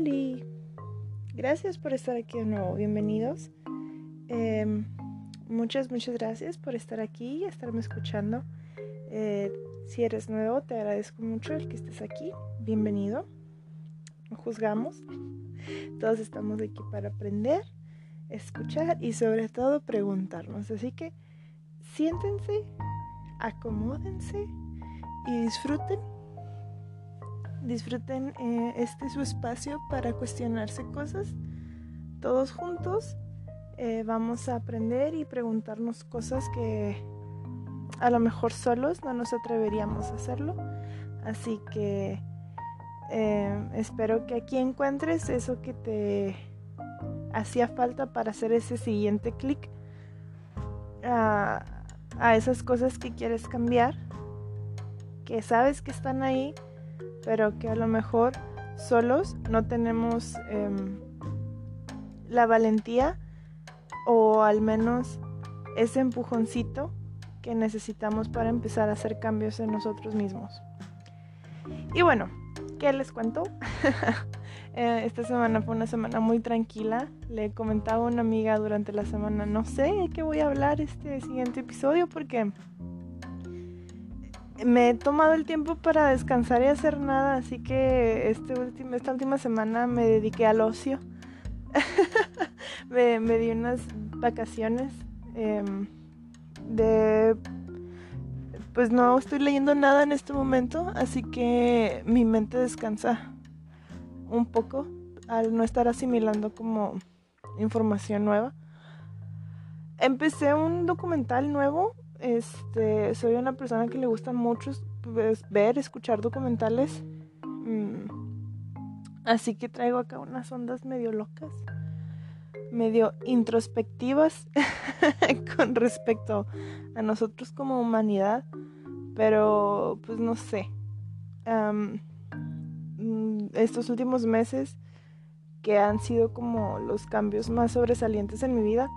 Hola, gracias por estar aquí de nuevo, bienvenidos. Em, muchas, muchas gracias por estar aquí y estarme escuchando. Eh, si eres nuevo, te agradezco mucho el que estés aquí. Bienvenido. No juzgamos. Todos estamos aquí para aprender, escuchar y sobre todo preguntarnos. Así que siéntense, acomódense y disfruten disfruten eh, este su espacio para cuestionarse cosas. Todos juntos eh, vamos a aprender y preguntarnos cosas que a lo mejor solos no nos atreveríamos a hacerlo. Así que eh, espero que aquí encuentres eso que te hacía falta para hacer ese siguiente clic a, a esas cosas que quieres cambiar, que sabes que están ahí pero que a lo mejor solos no tenemos em, la valentía o al menos ese empujoncito que necesitamos para empezar a hacer cambios en nosotros mismos. Y bueno, ¿qué les cuento? Eh, esta semana fue una semana muy tranquila. Le comentaba a una amiga durante la semana, no sé qué voy a hablar este siguiente episodio porque me he tomado el tiempo para descansar y hacer nada, así que este esta última semana me dediqué al ocio. me, di unas vacaciones em, de... Pues no estoy leyendo nada en este momento, así que mi mente descansa un poco al no estar asimilando como información nueva. Empecé un documental nuevo este, soy una persona que le gusta mucho pues, ver, escuchar documentales. Mm, así que traigo acá unas ondas medio locas, medio introspectivas con respecto a nosotros como humanidad. Pero, pues no sé. Mm, estos últimos meses que han sido como los cambios más sobresalientes en mi vida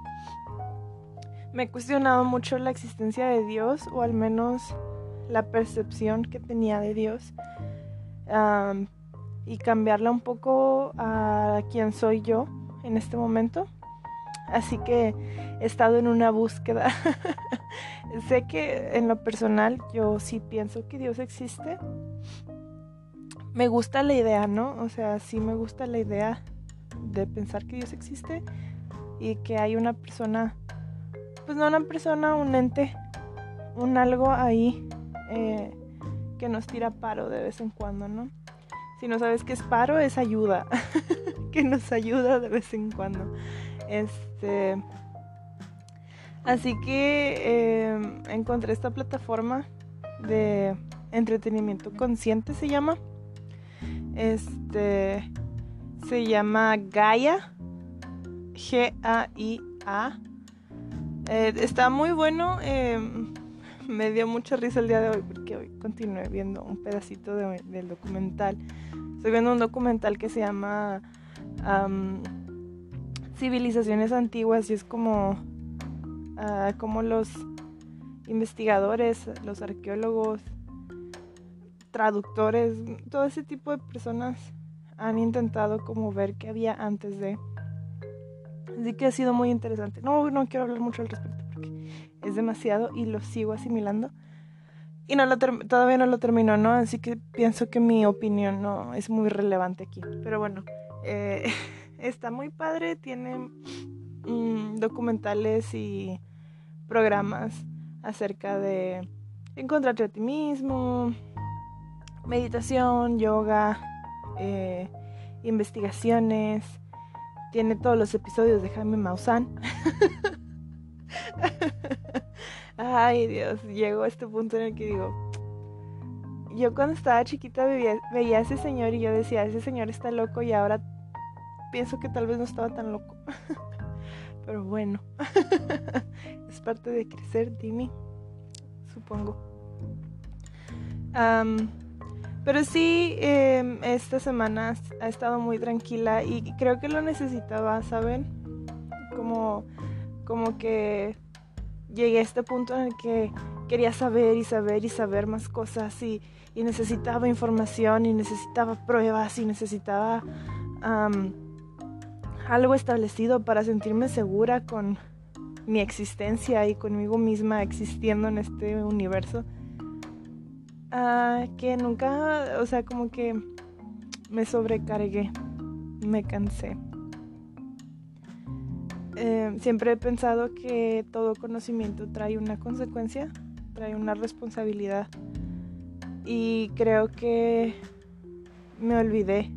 me he cuestionado mucho la existencia de Dios, o al menos la percepción que tenía de Dios, y cambiarla un poco a quién soy yo en este momento. Así que he estado en una búsqueda. sé que en lo personal yo sí pienso que Dios existe. Me gusta la idea, ¿no? O sea, sí me gusta la idea de pensar que Dios existe y que hay una persona pues no una persona, un ente, un algo ahí eh, que nos tira paro de vez en cuando, ¿no? Si no sabes qué es paro, es ayuda, que nos ayuda de vez en cuando. Este, así que em, encontré esta plataforma de entretenimiento consciente, se llama. Este, se llama Gaia, G-A-I-A eh, está muy bueno. Em, me dio mucha risa el día de hoy porque hoy continué viendo un pedacito del documental. Estoy viendo un documental que se llama Civilizaciones Antiguas y es como, uh, como los investigadores, los arqueólogos, traductores, todo ese tipo de personas han intentado como ver qué había antes de Así que ha sido muy interesante. No, no quiero hablar mucho al respecto porque es demasiado y lo sigo asimilando. Y no lo todavía no lo termino, ¿no? Así que pienso que mi opinión no es muy relevante aquí. Pero bueno, eh, está muy padre. Tiene mm, documentales y programas acerca de encontrarte a ti mismo, meditación, yoga, eh, investigaciones tiene todos los episodios de Jaime Maussan. Ay, Dios, llego a este punto en el que digo, yo cuando estaba chiquita veía, a ese señor y yo decía, ese señor está loco y ahora pienso que tal vez no estaba tan loco. Pero bueno, es parte de crecer, Timmy, supongo. Pero sí, em, esta semana ha estado muy tranquila y creo que lo necesitaba, ¿saben? Como, como que llegué a este punto en el que quería saber y saber y saber más cosas y, necesitaba información y necesitaba pruebas y necesitaba algo establecido para sentirme segura con mi existencia y conmigo misma existiendo en este universo. Ah, que nunca, o sea, como que me sobrecargué, me cansé. Eh, siempre he pensado que todo conocimiento trae una consecuencia, trae una responsabilidad. Y creo que me olvidé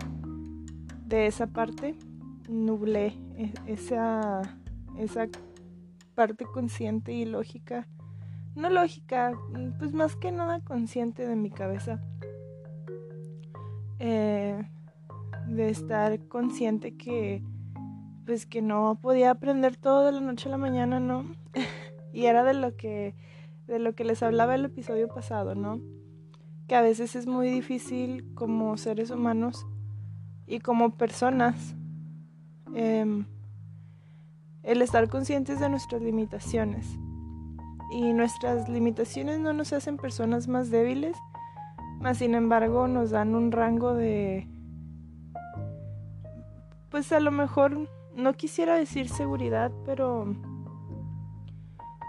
de esa parte, nublé e-, esa, esa parte consciente y lógica. No lógica, pues más que nada consciente de mi cabeza. Eh, de estar consciente que pues que no podía aprender todo de la noche a la mañana, ¿no? y era de lo que de lo que les hablaba el episodio pasado, ¿no? Que a veces es muy difícil como seres humanos y como personas em, el estar conscientes de nuestras limitaciones. Y nuestras limitaciones no nos hacen personas más débiles, más sin embargo nos dan un rango de... Pues a lo mejor no quisiera decir seguridad, pero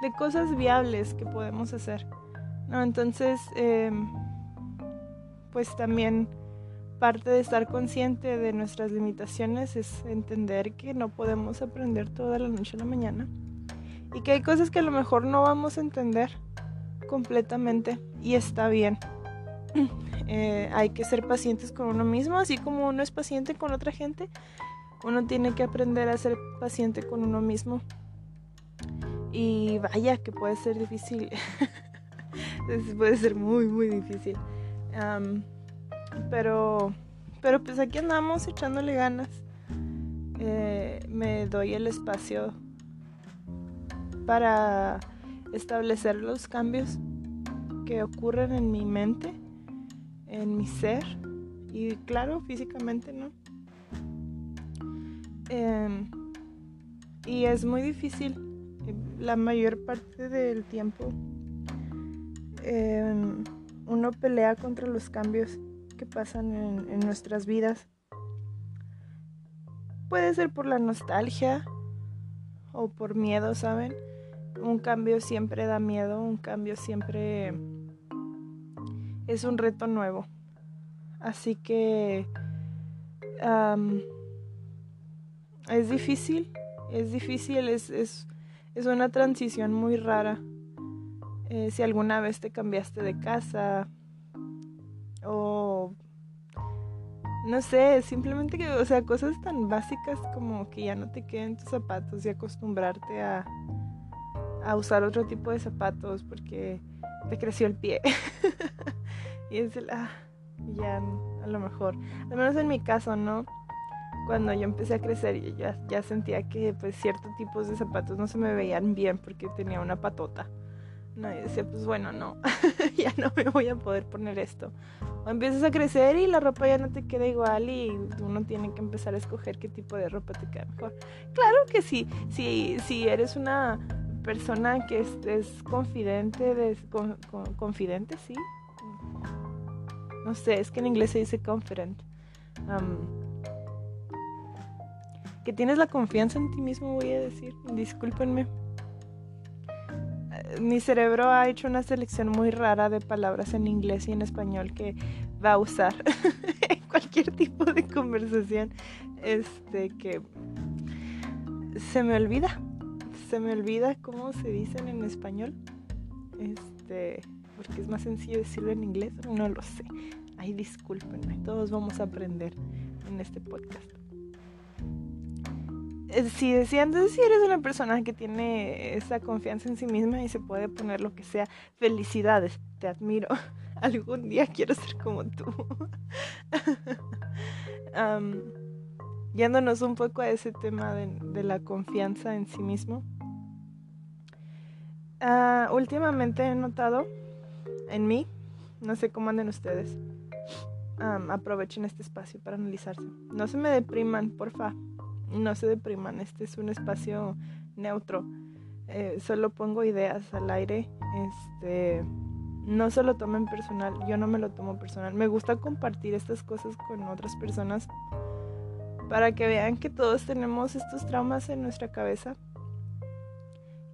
de cosas viables que podemos hacer. ¿no? Entonces, em, pues también parte de estar consciente de nuestras limitaciones es entender que no podemos aprender toda la noche a la mañana y que hay cosas que a lo mejor no vamos a entender completamente y está bien. Eh, hay que ser pacientes con uno mismo, así como uno es paciente con otra gente, uno tiene que aprender a ser paciente con uno mismo. Y vaya que puede ser difícil, puede ser muy, muy difícil. Pero, pero pues aquí andamos echándole ganas. Eh, me doy el espacio para establecer los cambios que ocurren en mi mente, en mi ser y claro, físicamente, ¿no? Em, y es muy difícil. La mayor parte del tiempo em, uno pelea contra los cambios que pasan en, nuestras vidas. Puede ser por la nostalgia o por miedo, ¿saben? Un cambio siempre da miedo, un cambio siempre es un reto nuevo. Así que es difícil, es difícil, es, es, una transición muy rara. Eh, si alguna vez te cambiaste de casa, o no sé, simplemente que, o sea, cosas tan básicas como que ya no te queden tus zapatos y acostumbrarte a, a usar otro tipo de zapatos porque te creció el pie. y es el, ah, ya, a lo mejor, al menos en mi caso, ¿no? Cuando yo empecé a crecer, ya, ya sentía que pues ciertos tipos de zapatos no se me veían bien porque tenía una patota. No, y decía, pues bueno, no, ya no me voy a poder poner esto. O empiezas a crecer y la ropa ya no te queda igual y uno tiene que empezar a escoger qué tipo de ropa te queda mejor. Claro que sí, si, si eres una persona que es, confidente, de, confidente, sí. No sé, es que en inglés se dice confident. que tienes la confianza en ti mismo, voy a decir. Discúlpenme mi cerebro ha hecho una selección muy rara de palabras en inglés y en español que va a usar en cualquier tipo de conversación. Este que se me olvida. Se me olvida cómo se dicen en español. Este, porque es más sencillo decirlo en inglés. No lo sé. Ay, discúlpenme. Todos vamos a aprender en este podcast. Eh, si decían, si eres una persona que tiene esa confianza en sí misma y se puede poner lo que sea, felicidades, te admiro. Algún día quiero ser como tú. um, yéndonos un poco a ese tema de, la confianza en sí mismo. Ah, últimamente he notado en mí, no sé cómo anden ustedes, aprovechen este espacio para analizarse. No se me depriman, porfa no se depriman, este es un espacio neutro. Eh, solo pongo ideas al aire. Este, no se lo tomen personal, yo no me lo tomo personal. Me gusta compartir estas cosas con otras personas para que vean que todos tenemos estos traumas en nuestra cabeza.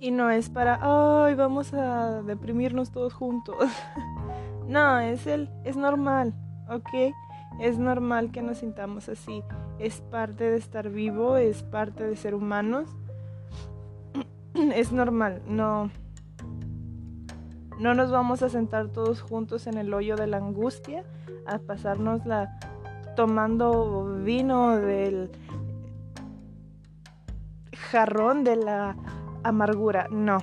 Y no es para, ay, vamos a deprimirnos todos juntos. no, es el, es normal, ¿ok? Es normal que nos sintamos así. Es parte de estar vivo, es parte de ser humanos. es normal, no. No nos vamos a sentar todos juntos en el hoyo de la angustia a pasarnos la tomando vino del jarrón de la amargura. No,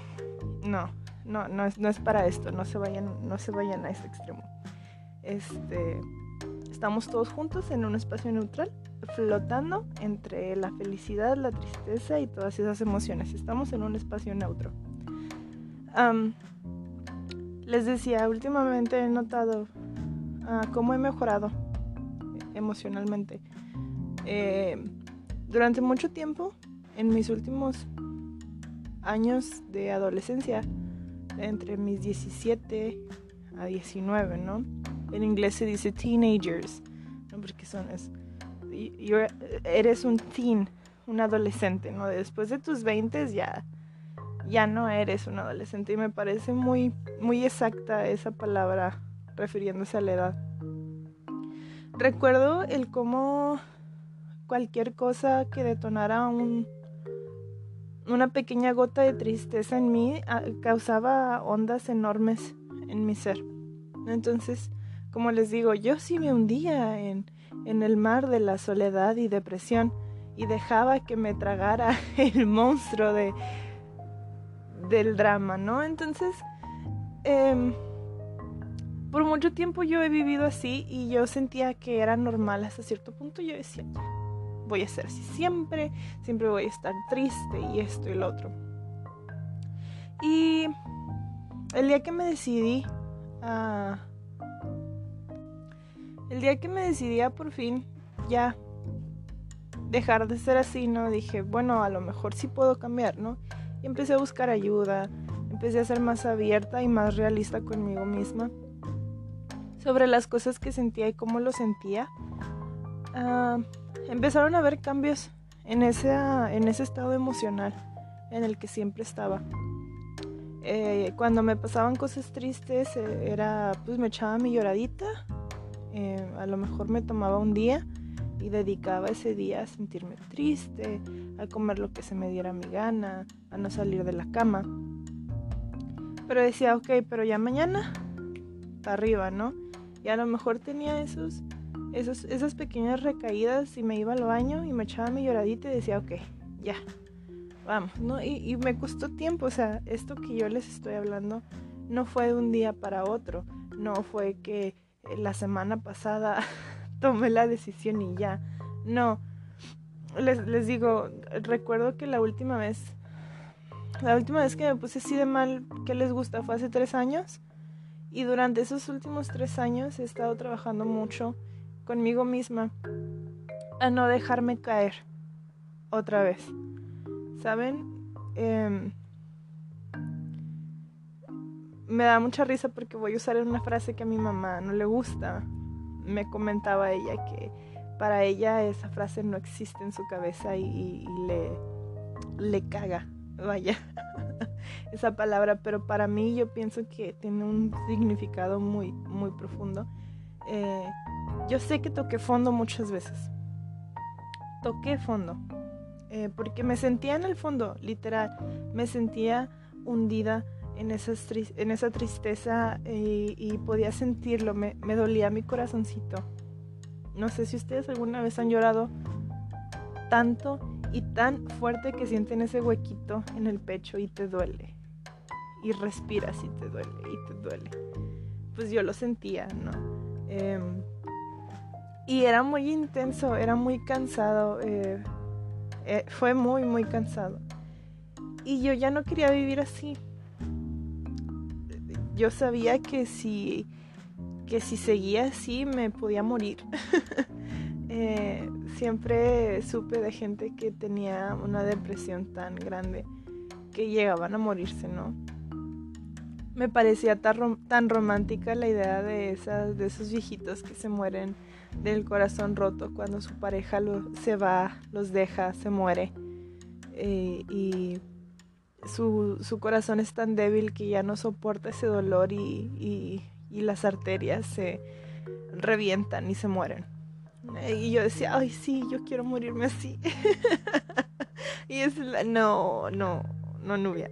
no, no, no es, no es para esto. No se vayan, no se vayan a ese extremo. Este, estamos todos juntos en un espacio neutral, flotando entre la felicidad, la tristeza y todas esas emociones. Estamos en un espacio neutro. les decía, últimamente he notado uh, cómo he mejorado emocionalmente. Eh, durante mucho tiempo, en mis últimos años de adolescencia, entre mis 17 a 19, ¿no? En inglés se dice teenagers, ¿no? Porque son es, eres un teen, un adolescente, ¿no? Después de tus 20 ya ya no eres un adolescente y me parece muy muy exacta esa palabra refiriéndose a la edad. Recuerdo el cómo cualquier cosa que detonara un, una pequeña gota de tristeza en mí ah, causaba ondas enormes en mi ser. Entonces, como les digo, yo sí me hundía en, en el mar de la soledad y depresión y dejaba que me tragara el monstruo de, del drama, ¿no? Entonces, eh, por mucho tiempo yo he vivido así y yo sentía que era normal hasta cierto punto. Yo decía, voy a ser así siempre, siempre voy a estar triste y esto y lo otro. Y el día que me decidí el día que me decidí por fin ya dejar de ser así, ¿no? Dije, bueno, a lo mejor sí puedo cambiar, ¿no? Y empecé a buscar ayuda, empecé a ser más abierta y más realista conmigo misma sobre las cosas que sentía y cómo lo sentía, ah, empezaron a haber cambios en ese, en ese estado emocional en el que siempre estaba. Eh, cuando me pasaban cosas tristes, eh, era pues me echaba mi lloradita, eh, a lo mejor me tomaba un día y dedicaba ese día a sentirme triste, a comer lo que se me diera mi gana, a no salir de la cama. Pero decía, ok, pero ya mañana, para arriba, ¿no? Y a lo mejor tenía esos, esas pequeñas recaídas y me iba al baño y me echaba mi lloradita y decía, ok, ya, vamos, ¿no? Y, y me costó tiempo, o sea, esto que yo les estoy hablando no fue de un día para otro, no fue que la semana pasada tomé la decisión y ya, no. Les, les digo, recuerdo que la última vez, la última vez que me puse así de mal, ¿qué les gusta? Fue hace tres años. Y durante esos últimos tres años he estado trabajando mucho conmigo misma a no dejarme caer otra vez. ¿Saben? Em, me da mucha risa porque voy a usar una frase que a mi mamá no le gusta. Me comentaba ella que para ella esa frase no existe en su cabeza y, le, le caga. Vaya. esa palabra, pero para mí yo pienso que tiene un significado muy, muy profundo. Eh, yo sé que toqué fondo muchas veces. Toqué fondo. Eh, porque me sentía en el fondo, literal. Me sentía hundida en, en esa tristeza eh, y podía sentirlo. Me, me dolía mi corazoncito. No sé si ustedes alguna vez han llorado tanto y tan fuerte que sienten ese huequito en el pecho y te duele. Y respiras y te duele y te duele. Pues yo lo sentía, ¿no? Em, y era muy intenso, era muy cansado. Eh, eh, fue muy, muy cansado. Y yo ya no quería vivir así. Yo sabía que si, que si seguía así me podía morir. Eh, siempre supe de gente que tenía una depresión tan grande que llegaban a morirse, ¿no? me parecía tan, romántica la idea de, esas, de esos viejitos que se mueren del corazón roto cuando su pareja se va, los deja, se muere. Eh, y su, corazón es tan débil que ya no soporta ese dolor y, las arterias se revientan y se mueren. Y yo decía, ay, sí, yo quiero morirme así. y es la, no, no, no, Nubia.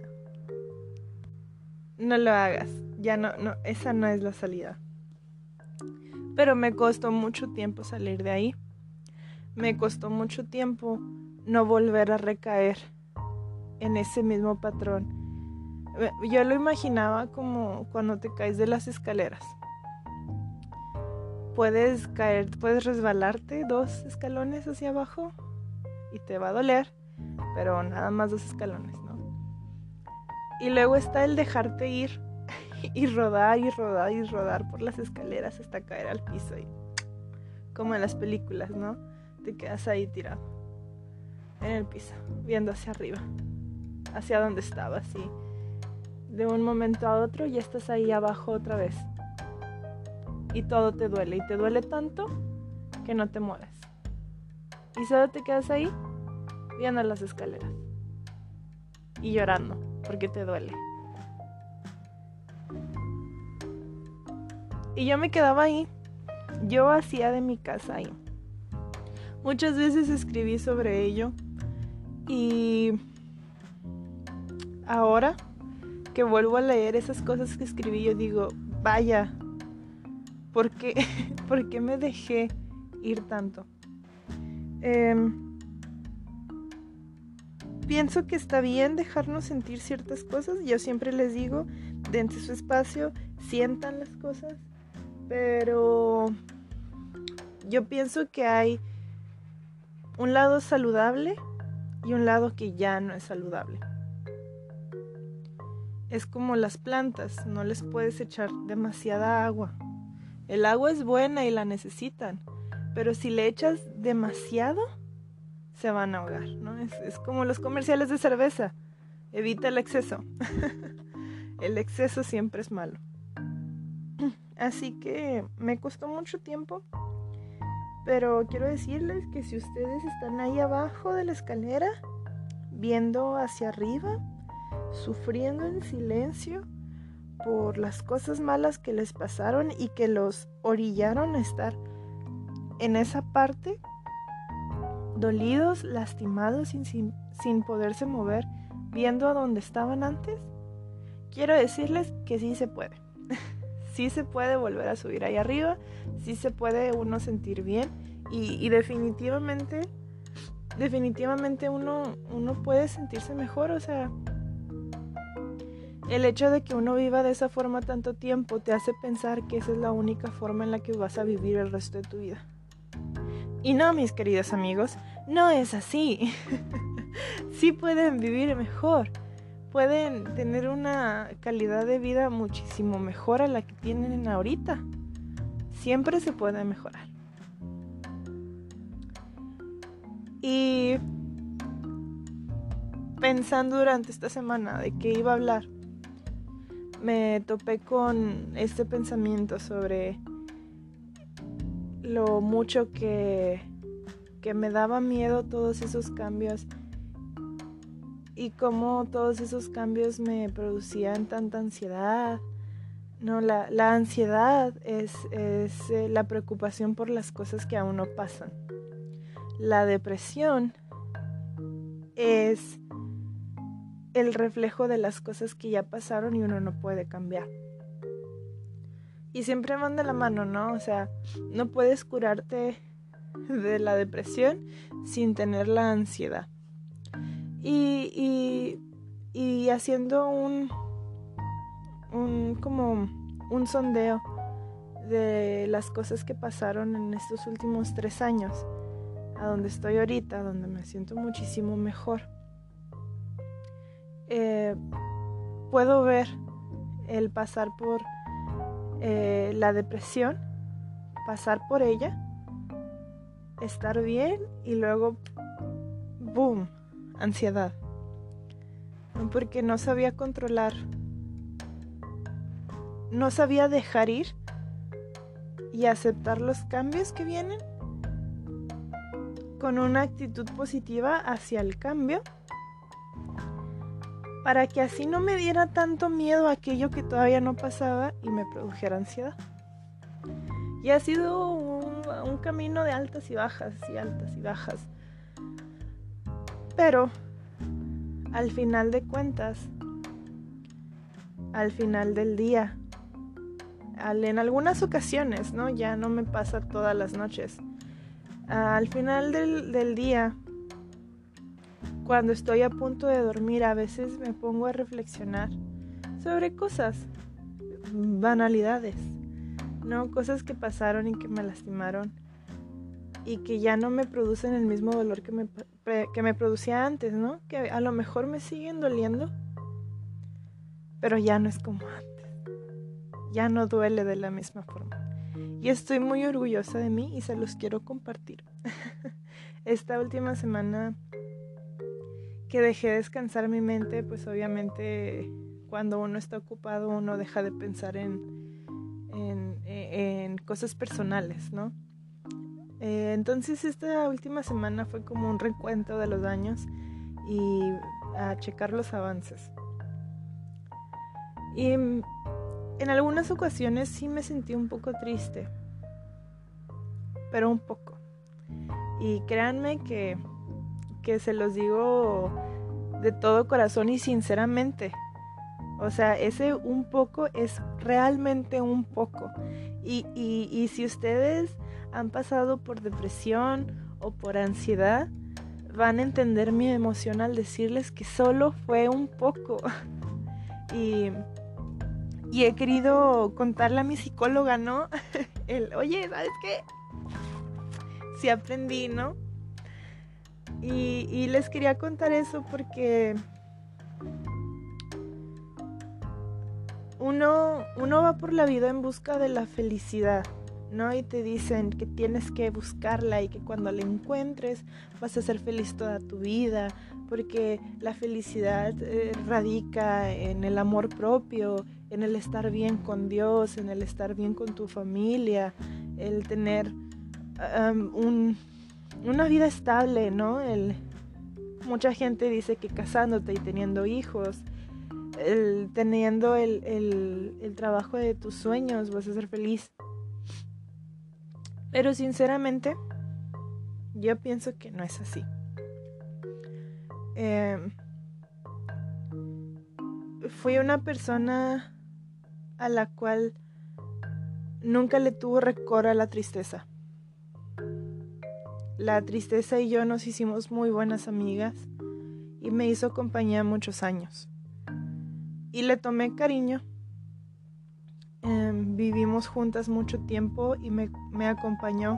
No lo hagas. Ya no, no, esa no es la salida. Pero me costó mucho tiempo salir de ahí. Me costó mucho tiempo no volver a recaer en ese mismo patrón. Eh, yo lo imaginaba como cuando te caes de las escaleras. Puedes caer, puedes resbalarte dos escalones hacia abajo y te va a doler, pero nada más dos escalones, ¿no? Y luego está el dejarte ir y rodar y rodar y rodar por las escaleras hasta caer al piso y como en las películas, ¿no? Te quedas ahí tirado en el piso, viendo hacia arriba hacia donde estabas y de un momento a otro ya estás ahí abajo otra vez. Y todo te duele y te duele tanto que no te mueves. Y solo te quedas ahí viendo las escaleras y llorando porque te duele. Y yo me quedaba ahí. Yo hacía de mi casa ahí. Muchas veces escribí sobre ello y ahora que vuelvo a leer esas cosas que escribí, yo digo, vaya, ¿por qué, ¿por qué me dejé ir tanto? Em, pienso que está bien dejarnos sentir ciertas cosas. Yo siempre les digo, dense su espacio, sientan las cosas, pero yo pienso que hay un lado saludable y un lado que ya no es saludable es como las plantas, no les puedes echar demasiada agua. El agua es buena y la necesitan, pero si le echas demasiado, se van a ahogar, ¿no? Es, como los comerciales de cerveza, evita el exceso. el exceso siempre es malo. Así que me costó mucho tiempo, pero quiero decirles que si ustedes están ahí abajo de la escalera, viendo hacia arriba, sufriendo en silencio por las cosas malas que les pasaron y que los orillaron a estar en esa parte, dolidos, lastimados, sin, sin, poderse mover, viendo a donde estaban antes, quiero decirles que sí se puede. sí se puede volver a subir ahí arriba, sí se puede uno sentir bien y, y definitivamente, definitivamente uno, uno puede sentirse mejor, o sea, el hecho de que uno viva de esa forma tanto tiempo te hace pensar que esa es la única forma en la que vas a vivir el resto de tu vida. Y no, mis queridos amigos, no es así. sí pueden vivir mejor, pueden tener una calidad de vida muchísimo mejor a la que tienen ahorita. Siempre se puede mejorar. Y pensando durante esta semana de qué iba a hablar, me topé con este pensamiento sobre lo mucho que, que me daba miedo todos esos cambios y cómo todos esos cambios me producían tanta ansiedad. No, la, la ansiedad es, es eh, la preocupación por las cosas que aún no pasan. La depresión es el reflejo de las cosas que ya pasaron y uno no puede cambiar. Y siempre van de la mano, ¿no? O sea, no puedes curarte de la depresión sin tener la ansiedad. Y, y, haciendo un, un, como un sondeo de las cosas que pasaron en estos últimos tres años, a donde estoy ahorita, donde me siento muchísimo mejor eh, puedo ver el pasar por eh, la depresión, pasar por ella, estar bien y luego, boom, ansiedad. Porque no sabía controlar no sabía dejar ir y aceptar los cambios que vienen con una actitud positiva hacia el cambio para que así no me diera tanto miedo a aquello que todavía no pasaba y me produjera ansiedad. Y ha sido un, camino de altas y bajas y altas y bajas. Pero al final de cuentas, al final del día, en algunas ocasiones, ¿no? Ya no me pasa todas las noches. Al final del, del día, cuando estoy a punto de dormir, a veces me pongo a reflexionar sobre cosas, banalidades ¿no? Cosas que pasaron y que me lastimaron y que ya no me producen el mismo dolor que me, que me producía antes, ¿no? Que a lo mejor me siguen doliendo, pero ya no es como antes. Ya no duele de la misma forma. Y estoy muy orgullosa de mí y se los quiero compartir. Esta última semana que dejé descansar mi mente, pues obviamente cuando uno está ocupado uno deja de pensar en en, cosas personales, ¿no? Eh, entonces esta última semana fue como un recuento de los años y a checar los avances. Y en algunas ocasiones sí me sentí un poco triste, pero un poco. Y créanme que, que se los digo de todo corazón y sinceramente. O sea, ese un poco es realmente un poco. Y, y, si ustedes han pasado por depresión o por ansiedad, van a entender mi emoción al decirles que solo fue un poco. y, y he querido contarle a mi psicóloga, ¿no? El, oye, ¿sabes qué? Sí aprendí, ¿no? Y, y les quería contar eso porque uno, uno va por la vida en busca de la felicidad, ¿no? Y te dicen que tienes que buscarla y que cuando la encuentres vas a ser feliz toda tu vida, porque la felicidad eh, radica en el amor propio, en el estar bien con Dios, en el estar bien con tu familia, el tener una vida estable, ¿no? El, mucha gente dice que casándote y teniendo hijos, el, teniendo el, el, trabajo de tus sueños vas a ser feliz. Pero sinceramente, yo pienso que no es así. Em, fui una persona a la cual nunca le tuvo recor a la tristeza. La tristeza y yo nos hicimos muy buenas amigas y me hizo compañía muchos años y le tomé cariño. Em, vivimos juntas mucho tiempo y me, acompañó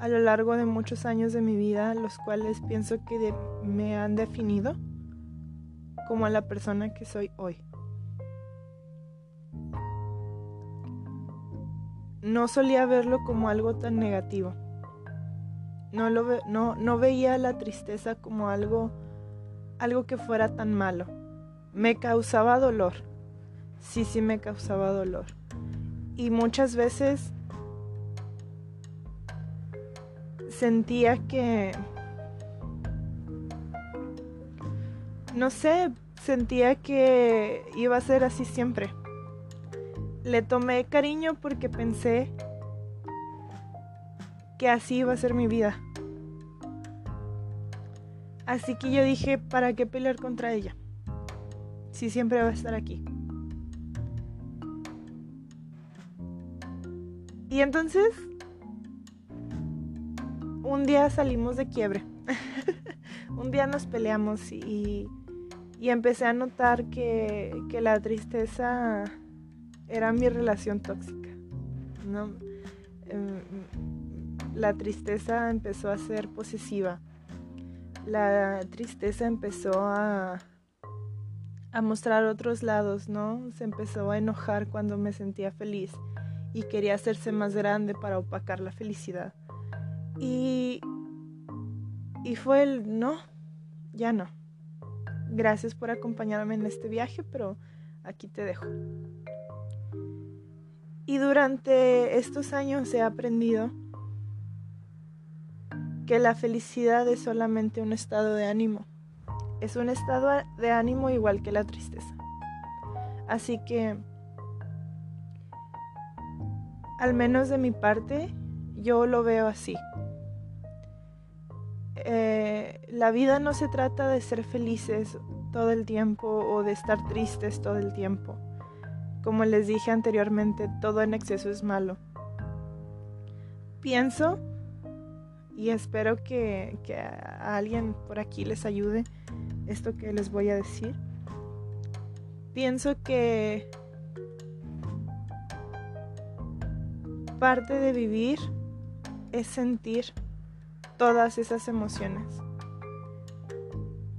a lo largo de muchos años de mi vida, los cuales pienso que me han definido como la persona que soy hoy. No solía verlo como algo tan negativo. No, no, no veía la tristeza como algo, algo que fuera tan malo me causaba dolor. Sí, sí me causaba dolor. Y muchas veces sentía que... No sé, sentía que iba a ser así siempre. Le tomé cariño porque pensé que así iba a ser mi vida. Así que yo dije, ¿para qué pelear contra ella? si siempre va a estar aquí. Y entonces, un día salimos de quiebre. un día nos peleamos y, y empecé a notar que, que, la tristeza era mi relación tóxica. ¿no? Em, la tristeza empezó a ser posesiva. La tristeza empezó a a mostrar otros lados, ¿no? Se empezó a enojar cuando me sentía feliz y quería hacerse más grande para opacar la felicidad. Y, y fue el no, ya no. Gracias por acompañarme en este viaje, pero aquí te dejo. Y durante estos años he aprendido que la felicidad es solamente un estado de ánimo. Es un estado de ánimo igual que la tristeza. Así que, al menos de mi parte, yo lo veo así. Eh, la vida no se trata de ser felices todo el tiempo o de estar tristes todo el tiempo. Como les dije anteriormente, todo en exceso es malo. Pienso y espero que, que a alguien por aquí les ayude esto que les voy a decir. Pienso que parte de vivir es sentir todas esas emociones.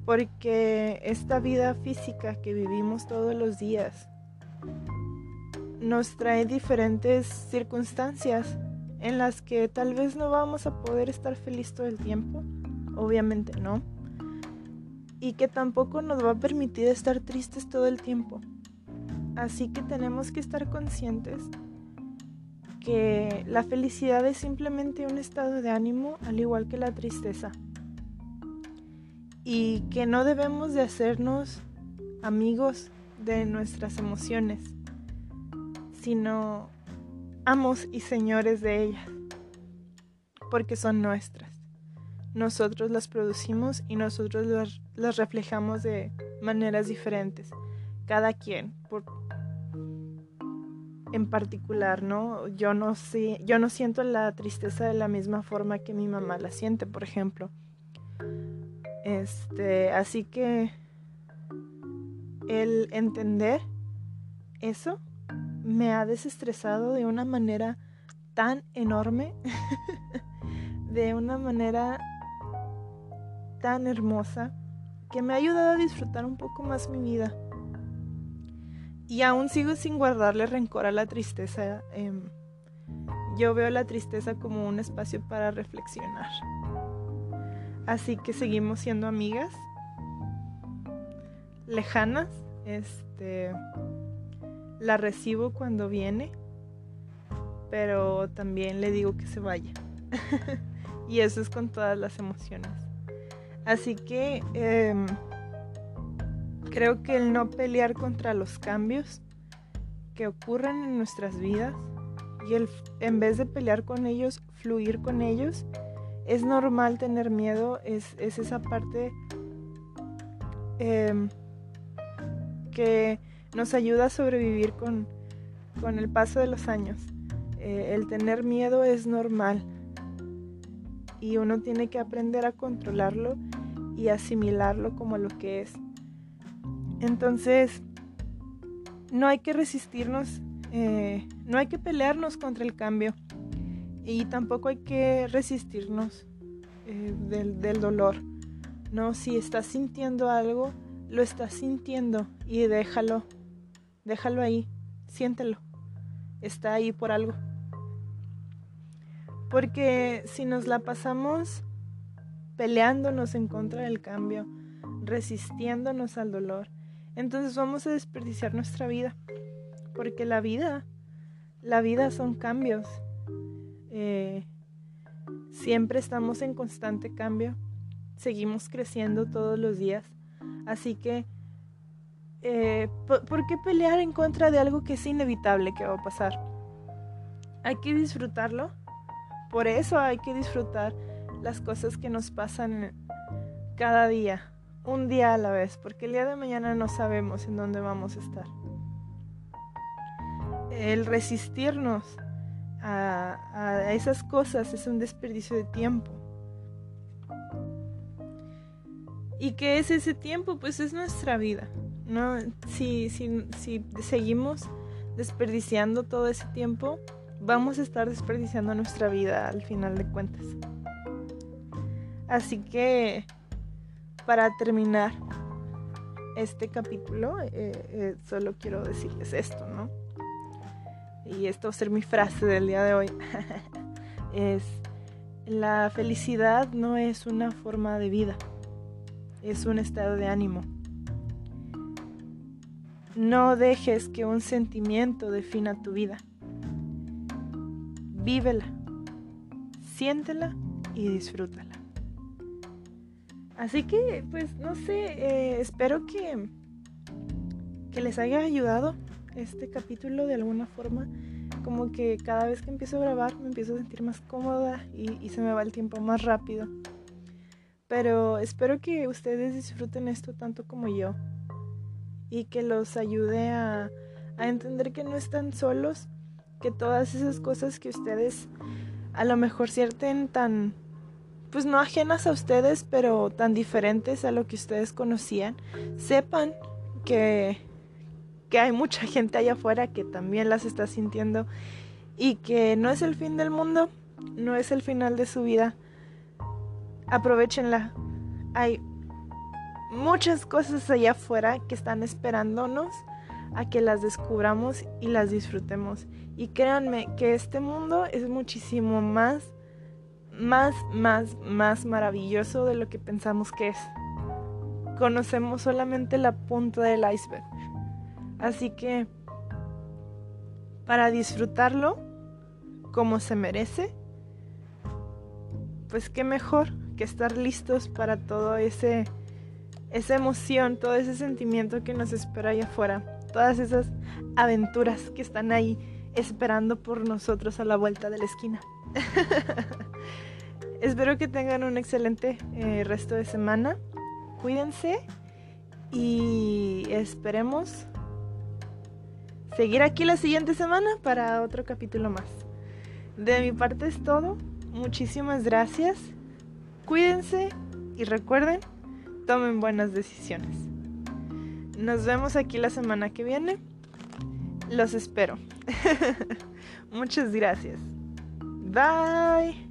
Porque esta vida física que vivimos todos los días nos trae diferentes circunstancias en las que tal vez no vamos a poder estar feliz todo el tiempo, obviamente no, y que tampoco nos va a permitir estar tristes todo el tiempo. Así que tenemos que estar conscientes que la felicidad es simplemente un estado de ánimo al igual que la tristeza y que no debemos de hacernos amigos de nuestras emociones, sino amos y señores de ellas, porque son nuestras. Nosotros las producimos y nosotros las, reflejamos de maneras diferentes, cada quien, por, en particular, ¿no? Yo no sé, yo no siento la tristeza de la misma forma que mi mamá la siente, por ejemplo. Este, así que el entender eso me ha desestresado de una manera tan enorme, de una manera tan hermosa, que me ha ayudado a disfrutar un poco más mi vida. Y aún sigo sin guardarle rencor a la tristeza. Em, yo veo la tristeza como un espacio para reflexionar. Así que seguimos siendo amigas. Lejanas. Este. La recibo cuando viene. Pero también le digo que se vaya. y eso es con todas las emociones. Así que. Em, Creo que el no pelear contra los cambios que ocurren en nuestras vidas y el en vez de pelear con ellos, fluir con ellos, es normal tener miedo, es, esa parte em, que nos ayuda a sobrevivir con, el paso de los años. Eh, el tener miedo es normal y uno tiene que aprender a controlarlo y asimilarlo como lo que es. Entonces, no hay que resistirnos, eh, no hay que pelearnos contra el cambio y tampoco hay que resistirnos eh, del, dolor. No, si estás sintiendo algo, lo estás sintiendo y déjalo, déjalo ahí, siéntelo, está ahí por algo. Porque si nos la pasamos peleándonos en contra del cambio, resistiéndonos al dolor, entonces vamos a desperdiciar nuestra vida. Porque la vida, la vida son cambios. Eh, siempre estamos en constante cambio. Seguimos creciendo todos los días. Así que, eh, ¿por qué pelear en contra de algo que es inevitable que va a pasar? Hay que disfrutarlo. Por eso hay que disfrutar las cosas que nos pasan cada día un día a la vez, porque el día de mañana no sabemos en dónde vamos a estar. El resistirnos a, esas cosas es un desperdicio de tiempo. ¿Y qué es ese tiempo? Pues es nuestra vida. ¿no? Si, si, si seguimos desperdiciando todo ese tiempo, vamos a estar desperdiciando nuestra vida al final de cuentas. Así que para terminar este capítulo, eh, eh, solo quiero decirles esto, ¿no? Y esto va a ser mi frase del día de hoy. es, la felicidad no es una forma de vida, es un estado de ánimo. No dejes que un sentimiento defina tu vida. vívela, siéntela y disfrútala. Así que, pues, no sé, eh, espero que, que les haya ayudado este capítulo de alguna forma. Como que cada vez que empiezo a grabar me empiezo a sentir más cómoda y, se me va el tiempo más rápido. Pero espero que ustedes disfruten esto tanto como yo y que los ayude a, a entender que no están solos, que todas esas cosas que ustedes a lo mejor sienten tan pues no ajenas a ustedes, pero tan diferentes a lo que ustedes conocían, sepan que, que hay mucha gente allá afuera que también las está sintiendo y que no es el fin del mundo, no es el final de su vida. Aprovechenla. Hay muchas cosas allá afuera que están esperándonos a que las descubramos y las disfrutemos. Y créanme que este mundo es muchísimo más más, más, más maravilloso de lo que pensamos que es. Conocemos solamente la punta del iceberg. Así que, para disfrutarlo como se merece, pues qué mejor que estar listos para todo ese esa emoción, todo ese sentimiento que nos espera allá afuera, todas esas aventuras que están ahí esperando por nosotros a la vuelta de la esquina. Espero que tengan un excelente eh, resto de semana. Cuídense y esperemos seguir aquí la siguiente semana para otro capítulo más. De mi parte es todo. Muchísimas gracias. Cuídense y recuerden, tomen buenas decisiones. Nos vemos aquí la semana que viene. Los espero. Muchas gracias. Bye.